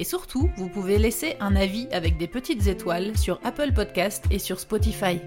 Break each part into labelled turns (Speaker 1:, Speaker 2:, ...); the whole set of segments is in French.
Speaker 1: Et surtout, vous pouvez laisser un avis avec des petites étoiles sur Apple Podcast et sur Spotify.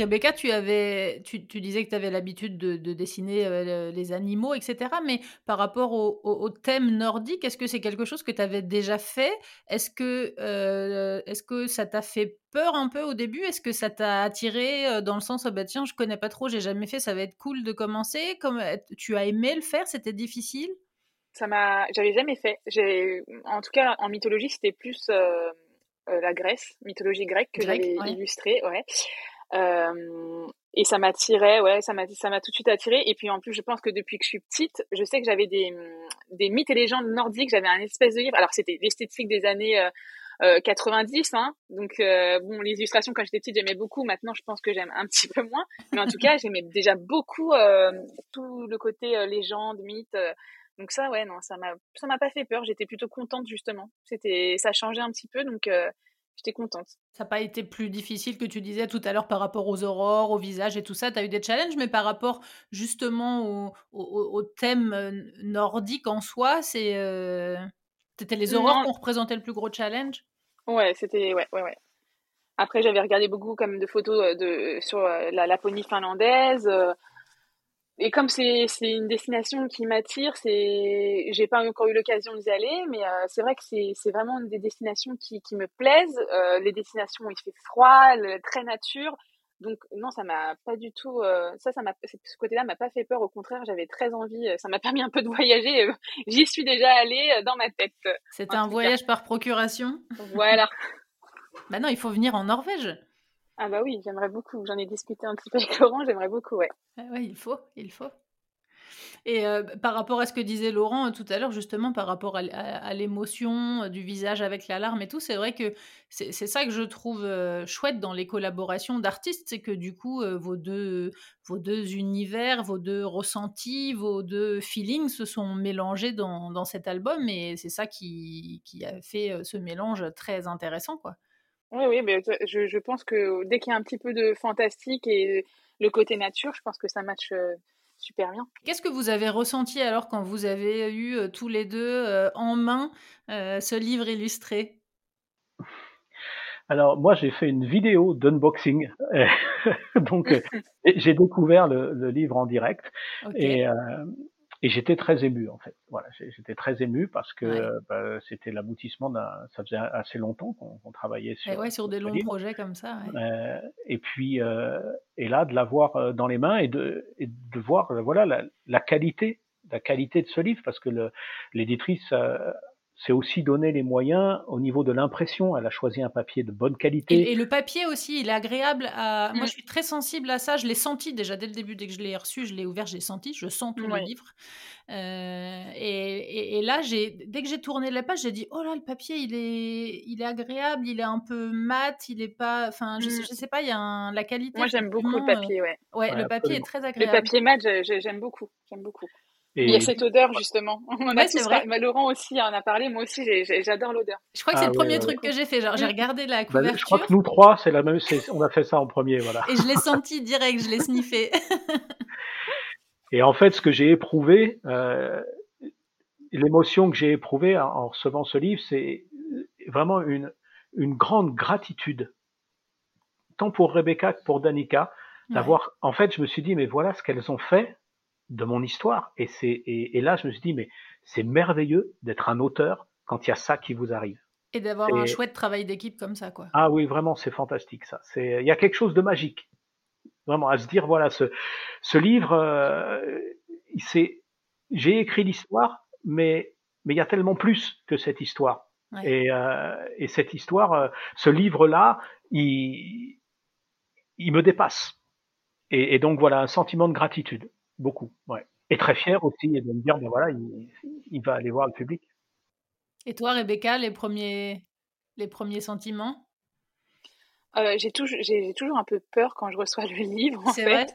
Speaker 1: Rebecca, tu, avais, tu, disais que tu avais l'habitude de, dessiner euh, les animaux, etc. Mais par rapport au, thème nordique, est-ce que c'est quelque chose que tu avais déjà fait? Est-ce que, euh, est que ça t'a fait peur un peu au début? Est-ce que ça t'a attiré euh, dans le sens, oh bah tiens, je connais pas trop, j'ai jamais fait, ça va être cool de commencer? Comme, Tu as aimé le faire? C'était difficile?
Speaker 2: Ça m'a, j'avais jamais fait. En tout cas, en mythologie, c'était plus la Grèce, mythologie grecque que j'avais illustrée. Ouais. Euh, et ça m'attirait, ouais, ça m'a, ça m'a tout de suite attiré. Et puis en plus, je pense que depuis que je suis petite, je sais que j'avais des, des mythes et légendes nordiques. J'avais un espèce de livre. Alors c'était l'esthétique des années euh, 90, euh, hein. Donc euh, bon, les illustrations quand j'étais petite, j'aimais beaucoup. Maintenant, je pense que j'aime un petit peu moins. Mais en tout cas, j'aimais déjà beaucoup euh, tout le côté euh, légende, mythe. donc ça, ouais, non, ça m'a, ça m'a pas fait peur. J'étais plutôt contente justement. C'était, ça changeait un petit peu, donc j'étais contente.
Speaker 1: Ça n'a pas été plus difficile que tu disais tout à l'heure par rapport aux aurores, au visage et tout ça. Tu as eu des challenges, mais par rapport justement au, thème euh, nordique en soi, c'est, euh, c'était les aurores qu'on représentait le plus gros challenge?
Speaker 2: Ouais, c'était. Ouais, ouais, ouais. Après, j'avais regardé beaucoup comme de photos euh, de, sur la Laponie finlandaise et comme c'est une destination qui m'attire, c'est j'ai pas encore eu l'occasion d'y aller, mais euh, c'est vrai que c'est vraiment des destinations qui, qui me plaisent. Euh, les destinations où il fait froid, très nature. Donc non, ça m'a pas du tout. Euh, ça, ça m'a ce côté-là m'a pas fait peur. Au contraire, j'avais très envie. Ça m'a permis un peu de voyager. J'y suis déjà allée dans ma tête.
Speaker 1: C'était un voyage par procuration?
Speaker 2: Voilà.
Speaker 1: Maintenant, il faut venir en Norvège.
Speaker 2: Ah bah oui, j'aimerais beaucoup. J'en ai discuté un petit peu avec Laurent, j'aimerais beaucoup, ouais.
Speaker 1: Ah ouais, il faut, il faut. Et euh, par rapport à ce que disait Laurent euh, tout à l'heure, justement, par rapport à, l'émotion euh, du visage avec l'alarme et tout, c'est vrai que c'est ça que je trouve chouette dans les collaborations d'artistes, c'est que du coup, vos, deux, vos deux univers, vos deux ressentis, vos deux feelings se sont mélangés dans, dans cet album et c'est ça qui, qui a fait ce mélange très intéressant, quoi.
Speaker 2: Oui, oui, mais je, je pense que dès qu'il y a un petit peu de fantastique et le côté nature, je pense que ça match euh, super bien.
Speaker 1: Qu'est-ce que vous avez ressenti alors quand vous avez eu euh, tous les deux euh, en main ce livre illustré?
Speaker 3: Alors moi j'ai fait une vidéo d'unboxing, donc j'ai découvert le, le, livre en direct. Et et j'étais très ému en fait. Voilà, j'étais très ému parce que bah, c'était l'aboutissement d'un. Ça faisait assez longtemps qu'on travaillait sur.
Speaker 1: Et ouais, sur des longs projets comme ça.
Speaker 3: Euh, et puis euh, et là de l'avoir euh, dans les mains et de et de voir voilà la, la, qualité la qualité de ce livre parce que l'éditrice c'est aussi donner les moyens au niveau de l'impression. Elle a choisi un papier de bonne qualité.
Speaker 1: Et, le papier aussi, il est agréable. À... Moi, mm. je suis très sensible à ça. Je l'ai senti déjà dès le début, dès que je l'ai reçu, je l'ai ouvert, j'ai senti, je sens tout le livre. Euh, et, là, dès que j'ai tourné la page, j'ai dit oh là, le papier, il est, il est agréable, il est un peu mat, il est pas, enfin, je, mm. sais, pas, il y a la qualité.
Speaker 2: Moi, j'aime beaucoup le papier, ouais.
Speaker 1: Ouais, le papier est très agréable.
Speaker 2: Le papier mat, j'aime beaucoup, j'aime beaucoup. Il y a cette odeur justement. On a vrai. Laurent aussi en a parlé. Moi aussi, j'adore l'odeur.
Speaker 1: Je crois que c'est le ah premier truc que j'ai fait. Genre, j'ai regardé la couverture. Bah,
Speaker 3: je crois que nous trois, c'est la même. On a fait ça en premier, voilà.
Speaker 1: Et je l'ai senti direct. Je l'ai sniffé.
Speaker 3: Et en fait, ce que j'ai éprouvé, euh, l'émotion que j'ai éprouvée en, recevant ce livre, c'est vraiment une une grande gratitude, tant pour Rebecca que pour Danica, d'avoir. En fait, je me suis dit, mais voilà ce qu'elles ont fait de mon histoire. Et, c'est, et, là, je me suis dit, mais c'est merveilleux d'être un auteur quand il y a ça qui vous arrive.
Speaker 1: Et d'avoir un chouette travail d'équipe comme ça, quoi.
Speaker 3: Ah oui, vraiment, c'est fantastique, ça. C'est, il y a quelque chose de magique. Vraiment, à se dire, voilà, ce, ce livre, euh, c'est, j'ai écrit l'histoire, mais, mais il y a tellement plus que cette histoire. Et, euh, et cette histoire, euh, ce livre-là, il, il me dépasse. Et, et donc voilà, un sentiment de gratitude. Beaucoup, ouais. Et très fier aussi de me dire, ben voilà, il, va aller voir le public.
Speaker 1: Et toi, Rebecca, les premiers, les premiers sentiments?
Speaker 2: Euh, J'ai toujours, toujours un peu peur quand je reçois le livre, en fait. Vrai?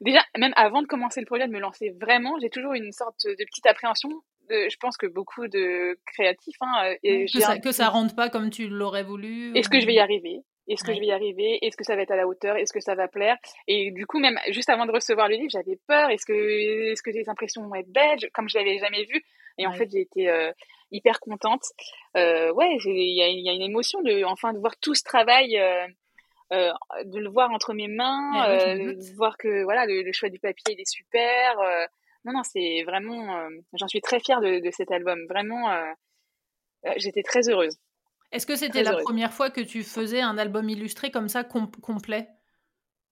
Speaker 2: Déjà, même avant de commencer le projet, de me lancer vraiment, j'ai toujours une sorte de petite appréhension. De, je pense que beaucoup de créatifs. Hein,
Speaker 1: et que, ça, que ça rentre pas comme tu l'aurais voulu.
Speaker 2: Est-ce que je vais y arriver? Est-ce que je vais y arriver? Est-ce que ça va être à la hauteur? Est-ce que ça va plaire? Et du coup, même juste avant de recevoir le livre, j'avais peur. Est-ce que, est-ce que les impressions vont être belles? Comme je l'avais jamais vu. Et en fait, j'ai été euh, hyper contente. Euh, ouais, il y, y a, une émotion de enfin de voir tout ce travail. Euh, de le voir entre mes mains, de voir que voilà le, choix du papier il est super. non non c'est vraiment, j'en suis très fière de, de cet album. Vraiment, j'étais très heureuse.
Speaker 1: Est-ce que c'était la première fois que tu faisais un album illustré comme ça complet?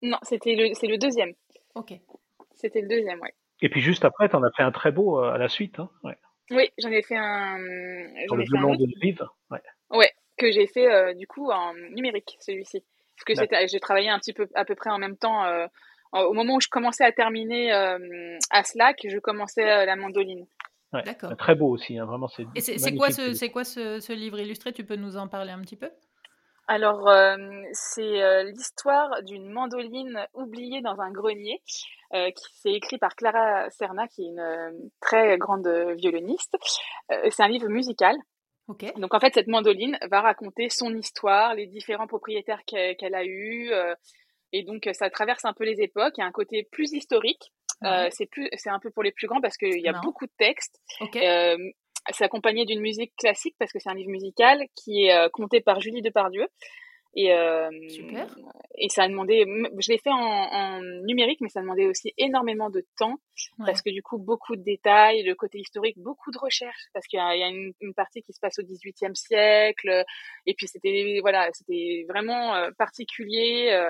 Speaker 2: Non, c'était le, c'est le deuxième.
Speaker 1: Ok.
Speaker 2: C'était le deuxième, ouais.
Speaker 3: Et puis juste après, tu en as fait un très beau euh, à la suite. Hein ouais.
Speaker 2: Oui, j'en ai fait un.
Speaker 3: Sur le violon de Vive
Speaker 2: ouais. ouais. que j'ai fait euh, du coup en numérique, celui-ci. Parce que j'ai travaillé un petit peu à peu près en même temps. Euh, au moment où je commençais à terminer à Slack, je commençais la mandoline.
Speaker 3: D'accord. Très beau aussi, hein, vraiment. C'est
Speaker 1: Et c'est quoi, ce, c'est quoi ce, ce, livre illustré? Tu peux nous en parler un petit peu?
Speaker 2: Alors, euh, c'est euh, l'histoire d'une mandoline oubliée dans un grenier, euh, qui s'est écrit par Clara Serna, qui est une très grande violoniste. c'est un livre musical.
Speaker 1: Okay.
Speaker 2: Donc en fait, cette mandoline va raconter son histoire, les différents propriétaires qu'elle a eus, et donc ça traverse un peu les époques. Il y a un côté plus historique euh, c'est plus, c'est un peu pour les plus grands parce qu'il y a beaucoup de textes. Euh, c'est accompagné d'une musique classique parce que c'est un livre musical qui est euh, compté par Julie Depardieu. Et, euh,
Speaker 1: Super.
Speaker 2: et ça a demandé, je l'ai fait en, en, numérique, mais ça a demandé aussi énormément de temps parce que du coup, beaucoup de détails, le côté historique, beaucoup de recherches parce qu'il y a, il y a une, une, partie qui se passe au XVIIIe siècle. Et puis c'était, voilà, c'était vraiment particulier.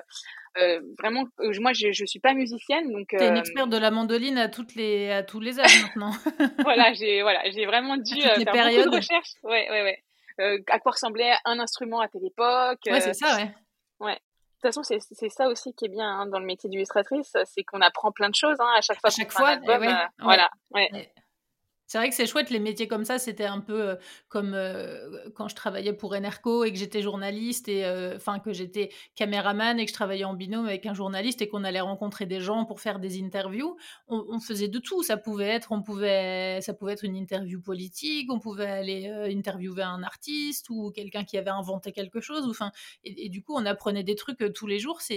Speaker 2: Euh, vraiment, euh, moi, je, je suis pas musicienne, donc.
Speaker 1: T'es une euh, experte de la mandoline à toutes les à tous les âges maintenant.
Speaker 2: voilà, j'ai voilà, j'ai vraiment dû faire périodes. beaucoup de recherches. Ouais, ouais, ouais. À quoi ressemblait un instrument à telle époque.
Speaker 1: Ouais, c'est ça, ouais.
Speaker 2: Ouais. De toute façon, c'est ça aussi qui est bien hein, dans le métier d'illustratrice, c'est qu'on apprend plein de choses hein, à chaque fois. À
Speaker 1: chaque fois,
Speaker 2: eh album, voilà. Ouais.
Speaker 1: C'est vrai que c'est chouette, les métiers comme ça, c'était un peu euh, comme euh, quand je travaillais pour Enerco et que j'étais journaliste, et euh, enfin que j'étais caméraman et que je travaillais en binôme avec un journaliste et qu'on allait rencontrer des gens pour faire des interviews. On, faisait de tout. Ça pouvait être, on pouvait, ça pouvait être une interview politique, on pouvait aller interviewer un artiste ou quelqu'un qui avait inventé quelque chose. Enfin, et, du coup, on apprenait des trucs tous les jours. C'est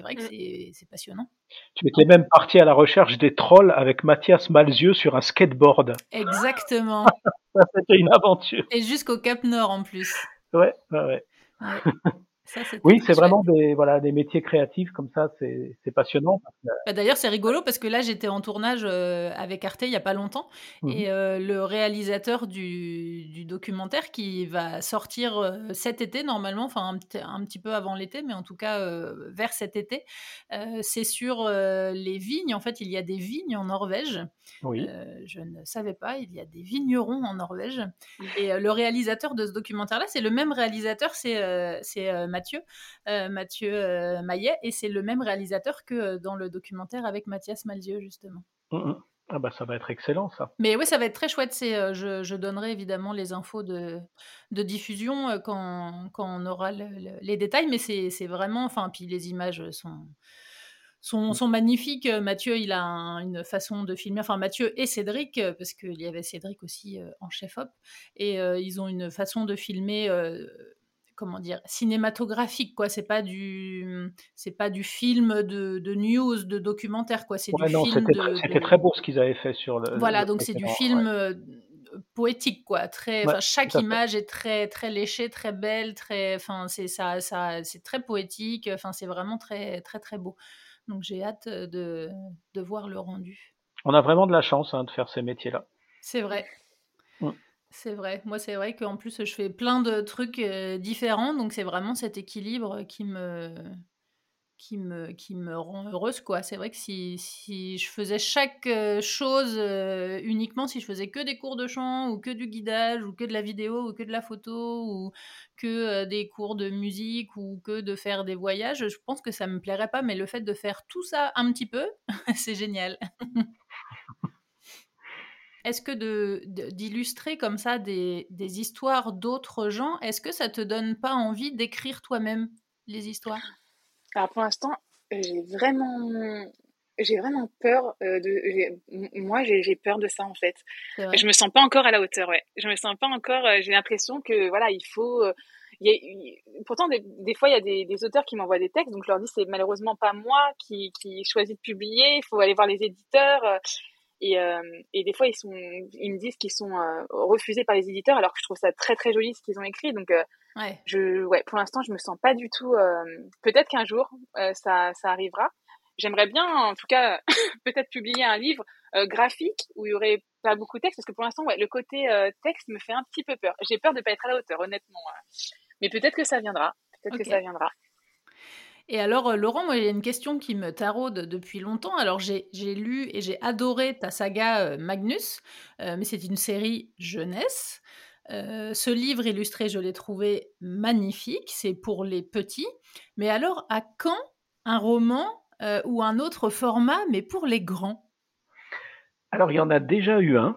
Speaker 1: vrai que mmh. c'est passionnant.
Speaker 3: Tu étais même parti à la recherche des trolls avec Mathias Malzieux sur un skateboard
Speaker 1: Exactement.
Speaker 3: C'était une aventure.
Speaker 1: Et jusqu'au Cap Nord en plus.
Speaker 3: Ouais, ouais, ouais. oui, c'est vraiment des, voilà, des métiers créatifs comme ça, c'est passionnant.
Speaker 1: Bah, d'ailleurs, c'est rigolo parce que là, j'étais en tournage euh, avec Arte il n'y a pas longtemps mmh et euh, le réalisateur du, du, documentaire qui va sortir euh, cet été normalement, enfin un, un, petit peu avant l'été, mais en tout cas vers cet été, c'est sur les vignes. En fait, il y a des vignes en Norvège.
Speaker 3: Oui.
Speaker 1: je ne savais pas, il y a des vignerons en Norvège. Et le réalisateur de ce documentaire-là, c'est le même réalisateur, c'est Mathieu, euh, Mathieu euh, Maillet, et c'est le même réalisateur que euh, dans le documentaire avec Mathias Malzieu, justement.
Speaker 3: Mmh, mmh. Ah bah ça va être excellent ça.
Speaker 1: Mais oui, ça va être très chouette. C'est, je, donnerai évidemment les infos de, de diffusion quand, quand, on aura les détails, mais c'est, vraiment, enfin, puis les images sont, sont, mmh. sont magnifiques. Mathieu, il a une façon de filmer, enfin Mathieu et Cédric, parce qu'il y avait Cédric aussi en chef-op, et ils ont une façon de filmer comment dire cinématographique quoi. C'est pas du c'est pas du film de, de news de documentaire quoi. C'est du film
Speaker 3: c'était très beau ce qu'ils avaient fait sur le
Speaker 1: voilà donc c'est du film euh, poétique quoi. Très chaque image est très très léchée très belle très enfin c'est ça ça c'est très poétique enfin c'est vraiment très très très beau. Donc j'ai hâte de, de voir le rendu.
Speaker 3: On a vraiment de la chance hein, de faire ces métiers là
Speaker 1: c'est vrai. Mmh. C'est vrai. Moi, c'est vrai qu'en plus, je fais plein de trucs euh, différents, donc c'est vraiment cet équilibre qui me, qui me, rend heureuse. C'est vrai que si, si je faisais chaque euh, chose euh, uniquement, si je faisais que des cours de chant, ou que du guidage, ou que de la vidéo, ou que de la photo, ou que des cours de musique, ou que de faire des voyages, je pense que ça me plairait pas, mais le fait de faire tout ça un petit peu, c'est génial. est-ce que d'illustrer comme ça des, histoires d'autres gens, est-ce que ça te donne pas envie d'écrire toi-même les histoires?
Speaker 2: Alors pour l'instant, j'ai vraiment j'ai vraiment peur euh, de moi j'ai peur de ça en fait. Je me sens pas encore à la hauteur ouais. Je me sens pas encore euh, j'ai l'impression que voilà il faut euh, pourtant des, fois il y a des, auteurs qui m'envoient des textes donc je leur dis c'est malheureusement pas moi qui qui choisit de publier il faut aller voir les éditeurs et, et des fois ils sont ils me disent qu'ils sont refusés par les éditeurs alors que je trouve ça très très joli ce qu'ils ont écrit donc ouais. je ouais pour l'instant je me sens pas du tout peut-être qu'un jour ça ça arrivera j'aimerais bien, en tout cas, peut-être publier un livre euh, graphique où il y aurait pas beaucoup de texte, parce que pour l'instant, ouais, le côté euh, texte me fait un petit peu peur. J'ai peur de pas être à la hauteur, honnêtement. Mais peut-être que ça viendra. Peut-être que ça viendra.
Speaker 1: Et alors, euh, Laurent, moi, il y a une question qui me taraude depuis longtemps. Alors, j'ai lu et j'ai adoré ta saga Magnus, mais c'est une série jeunesse. ce livre illustré, je l'ai trouvé magnifique. C'est pour les petits. Mais alors, à quand un roman euh, ou un autre format, mais pour les grands?
Speaker 3: Alors, il y en a déjà eu un.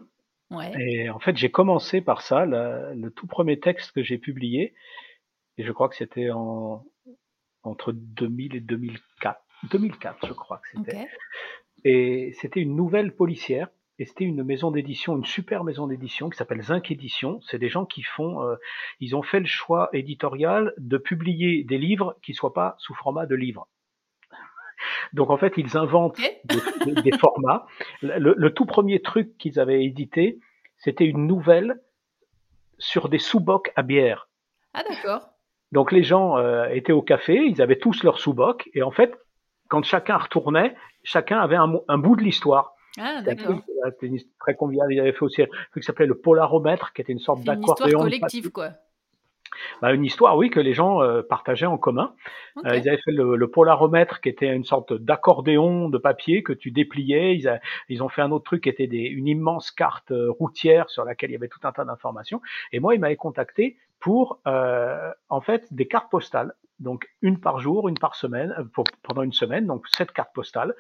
Speaker 3: Et en fait, j'ai commencé par ça, le tout premier texte que j'ai publié, et je crois que c'était en, entre 2000 et 2004. 2004, je crois que c'était. Et c'était une nouvelle policière. Et c'était une maison d'édition, une super maison d'édition qui s'appelle Zinc Édition. C'est des gens qui font, euh, ils ont fait le choix éditorial de publier des livres qui soient pas sous format de livres. Donc en fait, ils inventent des, formats. Le, tout premier truc qu'ils avaient édité, c'était une nouvelle sur des sous-bocs à bière.
Speaker 1: Ah d'accord.
Speaker 3: Donc les gens euh, étaient au café, ils avaient tous leurs sous-bocs, et en fait, quand chacun retournait, chacun avait un, bout de l'histoire.
Speaker 1: Ah, d'accord.
Speaker 3: C'était très convivial. Ils avaient fait aussi un truc qui s'appelait le polaromètre, qui était une sorte d'accordéon. Une
Speaker 1: histoire collective, quoi.
Speaker 3: Bah, une histoire, oui, que les gens euh, partageaient en commun. Euh, ils avaient fait le, le, polaromètre, qui était une sorte d'accordéon de papier que tu dépliais. Ils, ils, ont fait un autre truc qui était des, une immense carte euh, routière sur laquelle il y avait tout un tas d'informations. Et moi, ils m'avaient contacté pour, en fait, des cartes postales. Donc une par jour, une par semaine, pour, pendant une semaine, donc sept cartes postales,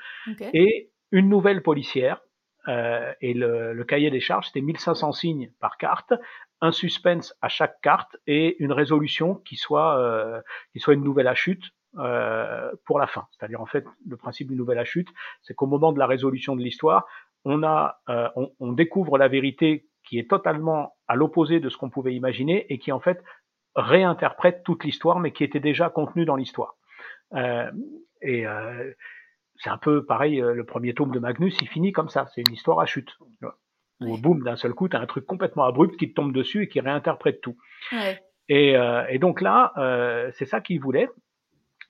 Speaker 3: et une nouvelle policière euh, et le, le, cahier des charges, c'était 1500 signes par carte, un suspense à chaque carte et une résolution qui soit, euh, qui soit une nouvelle à chute euh, pour la fin. C'est-à-dire en fait, le principe d'une nouvelle à chute, c'est qu'au moment de la résolution de l'histoire, on, a, euh, on, on découvre la vérité qui est totalement à l'opposé de ce qu'on pouvait imaginer et qui en fait réinterprète toute l'histoire, mais qui était déjà contenue dans l'histoire. Euh, et euh, c'est un peu pareil, euh, le premier tome de Magnus, il finit comme ça, c'est une histoire à chute. Où boum, d'un seul coup, tu as un truc complètement abrupt qui te tombe dessus et qui réinterprète tout.
Speaker 1: Ouais.
Speaker 3: Et, euh, et, donc là, euh, c'est ça qu'il voulait.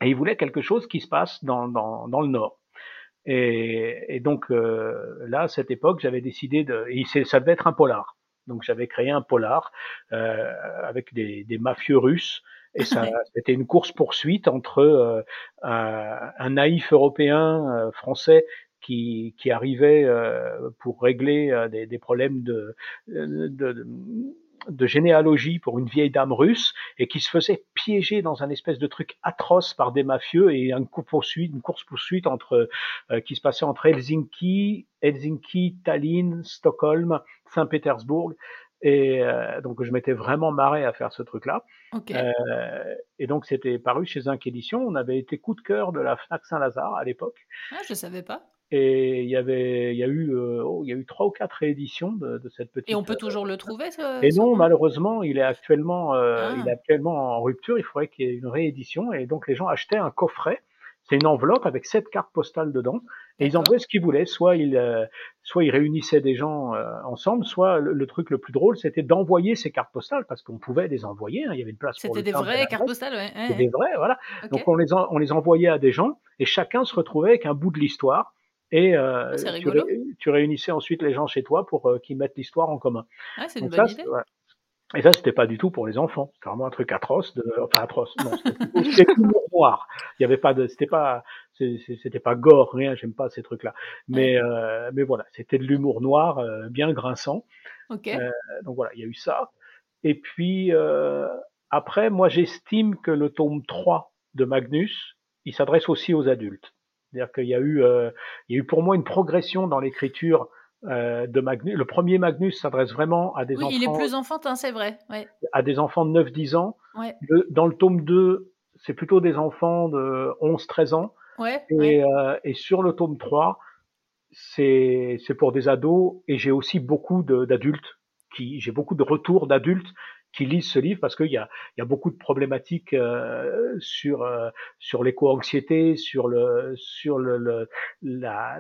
Speaker 3: Et il voulait quelque chose qui se passe dans, dans, dans le Nord. Et, et donc euh, là, à cette époque, j'avais décidé de... Et ça devait être un polar. Donc j'avais créé un polar euh, avec des, des mafieux russes et ça, c'était une course poursuite entre euh, un, un, naïf européen euh, français qui, qui arrivait euh, pour régler des, des, problèmes de, de, de, généalogie pour une vieille dame russe et qui se faisait piéger dans un espèce de truc atroce par des mafieux et une course poursuite, une course poursuite entre qui se passait entre Helsinki, Helsinki, Tallinn, Stockholm, Saint-Pétersbourg et euh, donc je m'étais vraiment marré à faire ce truc-là. Euh, et donc c'était paru chez Zinc Édition. On avait été coup de cœur de la Fnac Saint-Lazare à l'époque.
Speaker 1: Ah, je savais pas.
Speaker 3: Et il y avait, il y a eu, euh, oh, il y a eu trois ou quatre rééditions de, de cette petite.
Speaker 1: Et on peut toujours le trouver. Ce,
Speaker 3: et non, malheureusement, il est actuellement, euh, il est ah. actuellement en rupture. Il faudrait qu'il y ait une réédition. Et donc les gens achetaient un coffret c'est une enveloppe avec sept cartes postales dedans. Et ils envoyaient ce qu'ils voulaient. Soit ils, euh, soit ils réunissaient des gens euh, ensemble, soit le, truc le plus drôle, c'était d'envoyer ces cartes postales parce qu'on pouvait les envoyer. Hein, il y avait une place
Speaker 1: pour C'était des vraies cartes postales, ouais.
Speaker 3: C'était des vraies, voilà. Donc on les, on les envoyait à des gens et chacun se retrouvait avec un bout de l'histoire. Et euh,
Speaker 1: ah,
Speaker 3: tu, tu, réunissais ensuite les gens chez toi pour euh, qu'ils mettent l'histoire en commun.
Speaker 1: Ah, c'est une bonne idée.
Speaker 3: Et ça, c'était pas du tout pour les enfants. C'était vraiment un truc atroce, de, enfin atroce. Non, c'était l'humour noir. Il y avait pas de, c'était pas, c'était pas gore, rien. J'aime pas ces trucs-là. Mais, euh, mais voilà, c'était de l'humour noir, euh, bien grinçant.
Speaker 1: Okay. Euh,
Speaker 3: donc voilà, il y a eu ça. Et puis euh, après, moi, j'estime que le tome 3 de Magnus, il s'adresse aussi aux adultes. C'est-à-dire qu'il y a eu, euh, il y a eu pour moi une progression dans l'écriture de Magnus. Le premier Magnus s'adresse vraiment à des
Speaker 1: oui,
Speaker 3: enfants.
Speaker 1: il est plus enfantin, c'est vrai. Ouais.
Speaker 3: À des enfants de 9-10 ans.
Speaker 1: Ouais.
Speaker 3: dans le tome 2, c'est plutôt des enfants de 11-13 ans.
Speaker 1: Ouais,
Speaker 3: et, euh, et, sur le tome 3, c'est pour des ados et j'ai aussi beaucoup d'adultes qui j'ai beaucoup de retours d'adultes qui lisent ce livre parce qu'il y a, il y a beaucoup de problématiques euh, sur euh, sur l'éco-anxiété, sur le sur le, le la,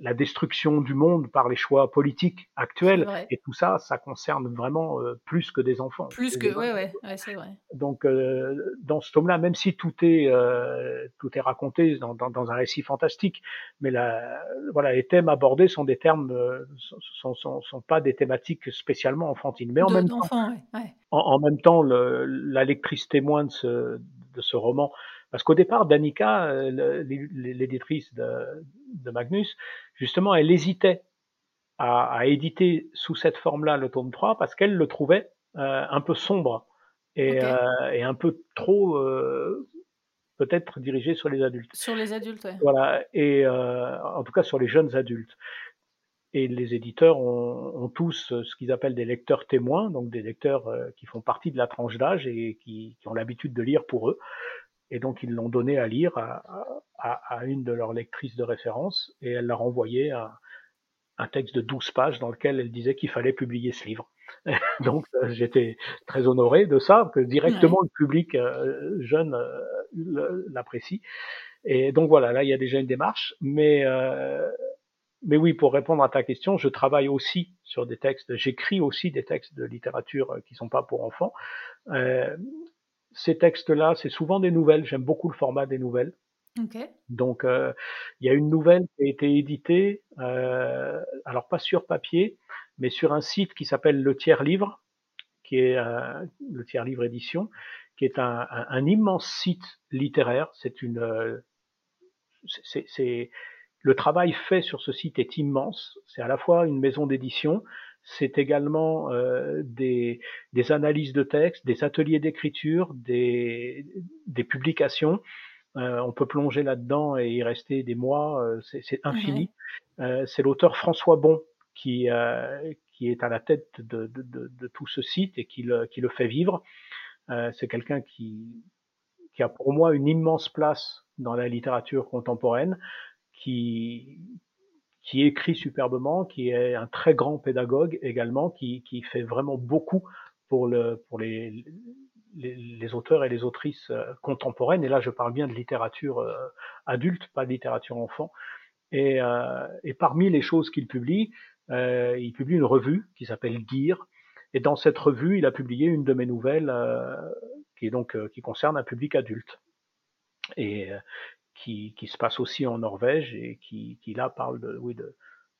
Speaker 3: la, destruction du monde par les choix politiques actuels et tout ça, ça concerne vraiment euh, plus que des enfants.
Speaker 1: Plus que ouais ouais, ouais c'est vrai.
Speaker 3: Donc euh, dans ce tome-là, même si tout est euh, tout est raconté dans, dans, dans, un récit fantastique, mais la, voilà les thèmes abordés sont des termes sont, sont, sont, pas des thématiques spécialement enfantines, mais en même temps
Speaker 1: ouais
Speaker 3: en, en, même temps le, la lectrice témoin de ce, de ce roman, parce qu'au départ, Danica, euh, l'éditrice de, de, Magnus, justement, elle hésitait à, à éditer sous cette forme-là le tome 3 parce qu'elle le trouvait euh, un peu sombre et, okay. euh, et, un peu trop euh, peut-être dirigé sur les adultes.
Speaker 1: Sur les adultes, ouais.
Speaker 3: Voilà, et en tout cas sur les jeunes adultes. Et les éditeurs ont, ont tous ce qu'ils appellent des lecteurs témoins, donc des lecteurs euh, qui font partie de la tranche d'âge et qui, qui ont l'habitude de lire pour eux. Et donc ils l'ont donné à lire à, à, à, une de leurs lectrices de référence et elle leur envoyé un, un texte de 12 pages dans lequel elle disait qu'il fallait publier ce livre. donc euh, j'étais très honoré de ça, que directement ouais. le public euh, jeune euh, l'apprécie. Et donc voilà, là il y a déjà une démarche, mais euh, mais oui, pour répondre à ta question, je travaille aussi sur des textes, j'écris aussi des textes de littérature qui sont pas pour enfants. Euh, ces textes-là, c'est souvent des nouvelles. J'aime beaucoup le format des nouvelles.
Speaker 1: Okay.
Speaker 3: Donc, euh, il y a une nouvelle qui a été éditée, euh, alors pas sur papier, mais sur un site qui s'appelle Le Tiers Livre, qui est euh, le Tiers Livre Édition, qui est un, un, un immense site littéraire. C'est une, euh, c'est le travail fait sur ce site est immense. C'est à la fois une maison d'édition, c'est également euh, des, des, analyses de textes, des ateliers d'écriture, des, des, publications. Euh, on peut plonger là-dedans et y rester des mois, euh, c'est infini. Mmh. Euh, c'est l'auteur François Bon qui, euh, qui est à la tête de, de, de, de, tout ce site et qui le, qui le fait vivre. Euh, c'est quelqu'un qui, qui a pour moi une immense place dans la littérature contemporaine qui, écrit superbement, qui est un très grand pédagogue également, qui, fait vraiment beaucoup pour, le, pour les, auteurs et les autrices contemporaines. Et là, je parle bien de littérature euh, adulte, pas de littérature enfant. Et, euh, parmi les choses qu'il publie, euh, il publie une revue qui s'appelle Gear. Et dans cette revue, il a publié une de mes nouvelles euh, qui qui concerne un public adulte. Et, qui, qui, se passe aussi en Norvège et qui, qui là parle de, oui, de,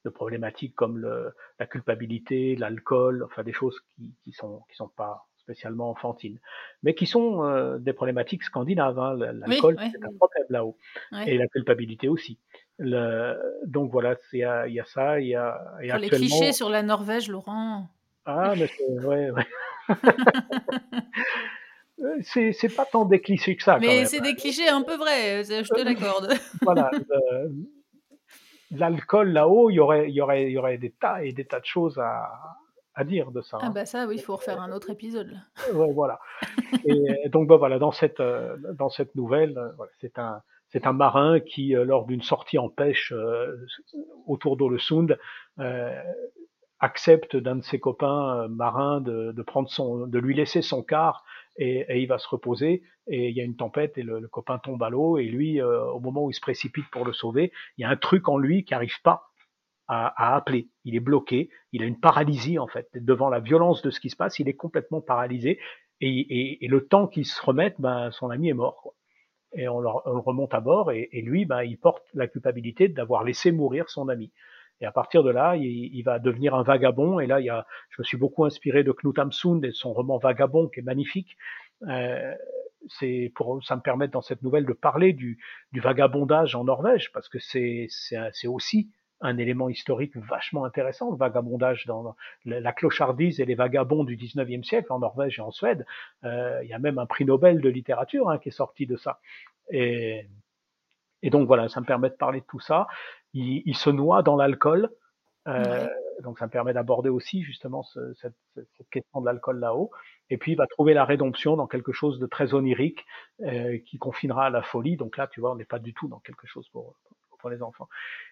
Speaker 3: de problématiques comme le, la culpabilité, l'alcool, enfin des choses qui, qui sont qui sont pas spécialement enfantines, mais qui sont euh, des problématiques scandinaves. Hein. L'alcool, oui, c'est un problème là-haut, et la culpabilité aussi. Le, donc voilà, il y a, y a ça, il y a, a
Speaker 1: Pour les clichés sur la Norvège, Laurent.
Speaker 3: Ah, mais c'est ouais, ouais. c'est pas tant des clichés que ça.
Speaker 1: Mais c'est des clichés un peu vrais, je te l'accorde.
Speaker 3: voilà. L'alcool là-haut, il y aurait, y aurait, y aurait des tas et des tas de choses à, à dire de ça.
Speaker 1: Ah bah ça, oui, il faut refaire un autre épisode.
Speaker 3: Ouais, voilà. et donc bah, voilà, dans cette, dans cette nouvelle, voilà, c'est un, c'est un marin qui, lors d'une sortie en pêche euh, autour d'Olesund, euh, accepte d'un de ses copains marins de, de, prendre son, de lui laisser son quart et, il va se reposer et il y a une tempête et le, copain tombe à l'eau et lui euh, au moment où il se précipite pour le sauver il y a un truc en lui qui n'arrive pas à, appeler. Il est bloqué il a une paralysie en fait. Devant la violence de ce qui se passe il est complètement paralysé et, le temps qu'il se remette ben son ami est mort et on, on, le remonte à bord et, lui ben il porte la culpabilité d'avoir laissé mourir son ami et à partir de là, il, va devenir un vagabond. Et là, il y a, je me suis beaucoup inspiré de Knut Hamsun et de son roman Vagabond, qui est magnifique. Euh, c'est pour, ça me permet dans cette nouvelle de parler du, du vagabondage en Norvège, parce que c'est, c'est, aussi un élément historique vachement intéressant, le vagabondage dans la clochardise et les vagabonds du 19e siècle en Norvège et en Suède. Euh, il y a même un prix Nobel de littérature hein, qui est sorti de ça. Et, et donc voilà, ça me permet de parler de tout ça il, il se noie dans l'alcool Donc ça me permet d'aborder aussi justement cette, question de l'alcool là-haut. Et puis il va trouver la rédemption dans quelque chose de très onirique qui confinera à la folie. Donc là, tu vois, on n'est pas du tout dans quelque chose pour, pour les enfants.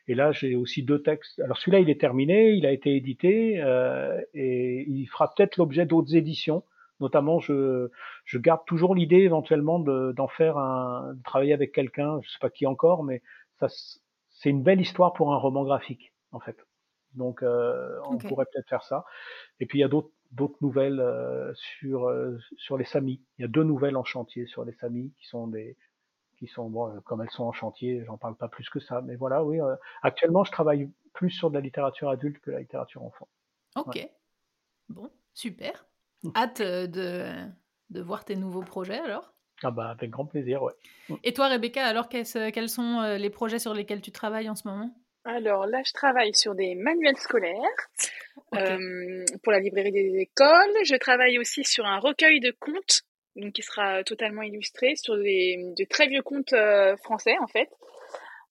Speaker 3: Et là, j'ai aussi deux textes. Alors celui-là, il est terminé, il a été édité euh, et il fera peut-être l'objet d'autres éditions. Notamment, je, je garde toujours l'idée éventuellement d'en faire un, de travailler avec quelqu'un, je sais pas qui encore, mais ça, c'est une belle histoire pour un roman graphique, en fait. Donc, euh, on pourrait peut-être faire ça. Et puis, il y a d'autres d'autres nouvelles euh, sur euh, sur les Samis. Il y a deux nouvelles en chantier sur les Samis qui sont des qui sont bon, euh, comme elles sont en chantier, j'en parle pas plus que ça. Mais voilà, oui. Actuellement, je travaille plus sur de la littérature adulte que la littérature enfant.
Speaker 1: Ok. Bon, super. Hâte de, de voir tes nouveaux projets alors.
Speaker 3: Ah bah avec grand plaisir, ouais.
Speaker 1: Mmh. Et toi, Rebecca, alors quels, quels sont les projets sur lesquels tu travailles en ce moment?
Speaker 2: Alors là, je travaille sur des manuels scolaires pour la librairie des écoles. Je travaille aussi sur un recueil de contes donc qui sera totalement illustré sur des, de très vieux contes euh, français en fait.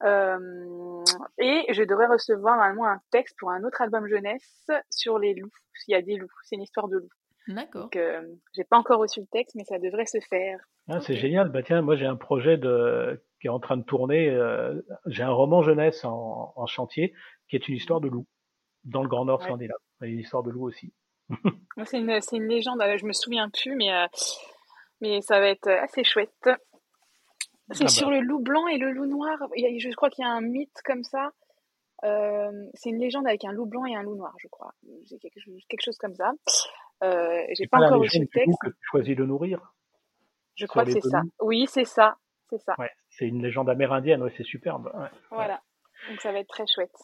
Speaker 2: Euh, et je devrais recevoir normalement un texte pour un autre album jeunesse sur les loups. Il y a des loups, c'est une histoire de loups.
Speaker 1: D'accord.
Speaker 2: Donc, euh, j'ai pas encore reçu le texte, mais ça devrait se faire.
Speaker 3: Ah, c'est génial. Bah tiens, moi j'ai un projet de qui est en train de tourner. j'ai un roman jeunesse en, en, chantier qui est une histoire de loup dans le Grand Nord scandinave. Une histoire de loup aussi.
Speaker 2: c'est une, une, légende. Je me souviens plus, mais mais ça va être assez chouette. C'est ah sur bah. le loup blanc et le loup noir. Je crois qu'il y a un mythe comme ça. Euh, c'est une légende avec un loup blanc et un loup noir, je crois. Quelque, chose comme ça. Euh, J'ai pas, encore reçu le texte.
Speaker 3: que tu choisis de nourrir.
Speaker 2: Je crois que c'est ça. Oui, c'est ça. C'est ça.
Speaker 3: Ouais, c'est une légende amérindienne. Ouais, c'est superbe.
Speaker 2: voilà. Donc ça va être très chouette.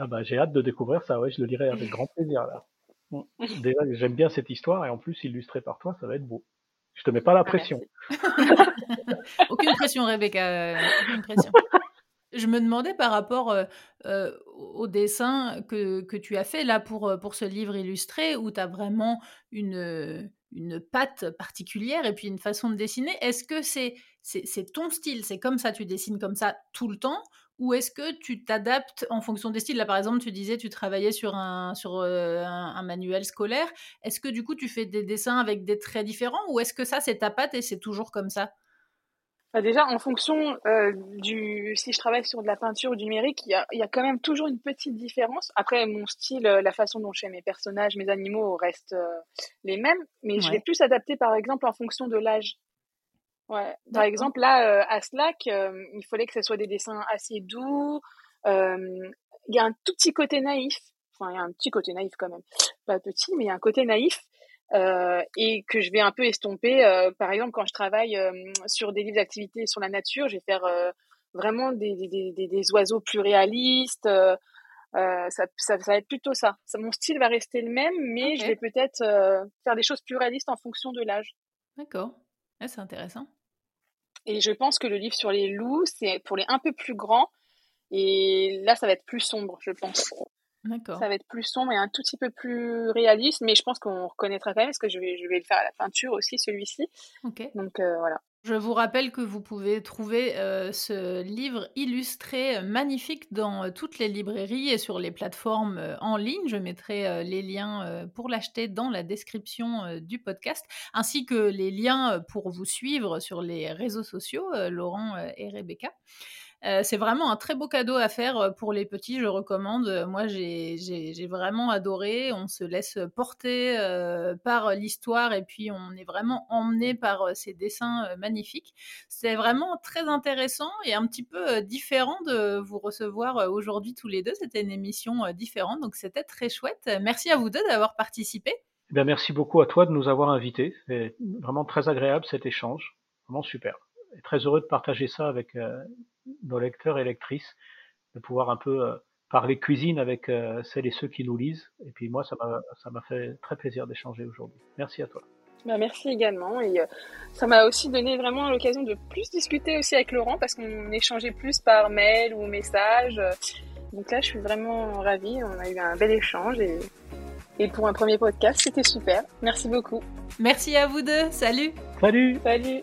Speaker 3: Ah bah j'ai hâte de découvrir ça. Ouais, je le lirai avec grand plaisir là. Déjà, j'aime bien cette histoire et en plus, illustrée par toi, ça va être beau. Je te mets pas la ah, pression.
Speaker 1: aucune pression, Rebecca. Euh, aucune pression. Je me demandais par rapport au dessin que, que, tu as fait là pour, pour ce livre illustré, où tu as vraiment une, une patte particulière et puis une façon de dessiner. Est-ce que c'est ton style? C'est comme ça, tu dessines comme ça tout le temps? Ou est-ce que tu t'adaptes en fonction des styles? Là, par exemple, tu disais tu travaillais sur un, sur, euh, un, manuel scolaire. Est-ce que du coup, tu fais des dessins avec des traits différents ou est-ce que ça, c'est ta patte et c'est toujours comme ça?
Speaker 2: Déjà, en fonction euh, du. Si je travaille sur de la peinture ou du numérique, il y a, quand même toujours une petite différence. Après, mon style, euh, la façon dont je fais mes personnages, mes animaux restent les mêmes, mais je vais plus adapter, par exemple, en fonction de l'âge. Ouais. Par exemple, là, euh, à Slack, euh, il fallait que ce soit des dessins assez doux. Euh, il y a un tout petit côté naïf. Enfin, il y a un petit côté naïf quand même. Pas petit, mais il y a un côté naïf. Et que je vais un peu estomper. par exemple, quand je travaille sur des livres d'activité sur la nature, je vais faire vraiment des, des, des, des, oiseaux plus réalistes. Ça, ça, ça, va être plutôt ça. Mon style va rester le même, mais je vais peut-être faire des choses plus réalistes en fonction de l'âge.
Speaker 1: D'accord. c'est intéressant.
Speaker 2: Et je pense que le livre sur les loups, c'est pour les un peu plus grands. Et là, ça va être plus sombre, je pense.
Speaker 1: D'accord.
Speaker 2: Ça va être plus sombre et un tout petit peu plus réaliste, mais je pense qu'on reconnaîtra quand même, parce que je vais, je vais le faire à la peinture aussi, celui-ci. Donc euh, voilà.
Speaker 1: Je vous rappelle que vous pouvez trouver euh, ce livre illustré euh, magnifique dans toutes les librairies et sur les plateformes en ligne. Je mettrai les liens pour l'acheter dans la description du podcast, ainsi que les liens pour vous suivre sur les réseaux sociaux, Laurent et Rebecca. Euh, c'est vraiment un très beau cadeau à faire euh, pour les petits, je recommande. Euh, moi, j'ai vraiment adoré. On se laisse porter par l'histoire et puis on est vraiment emmené par ces dessins magnifiques. C'est vraiment très intéressant et un petit peu différent de vous recevoir aujourd'hui tous les deux. C'était une émission différente, donc c'était très chouette. Merci à vous deux d'avoir participé.
Speaker 3: Eh bien, merci beaucoup à toi de nous avoir invités. C'est vraiment très agréable cet échange. Vraiment super. Et très heureux de partager ça avec nos lecteurs et lectrices, de pouvoir un peu euh, parler cuisine avec euh, celles et ceux qui nous lisent. Et puis moi, ça m'a fait très plaisir d'échanger aujourd'hui. Merci à toi.
Speaker 2: Bah, merci également. Et euh, ça m'a aussi donné vraiment l'occasion de plus discuter aussi avec Laurent parce qu'on échangeait plus par mail ou message. Donc là, je suis vraiment ravie. On a eu un bel échange et, et pour un premier podcast, c'était super. Merci beaucoup.
Speaker 1: Merci à vous deux. Salut.
Speaker 3: Salut.
Speaker 2: Salut.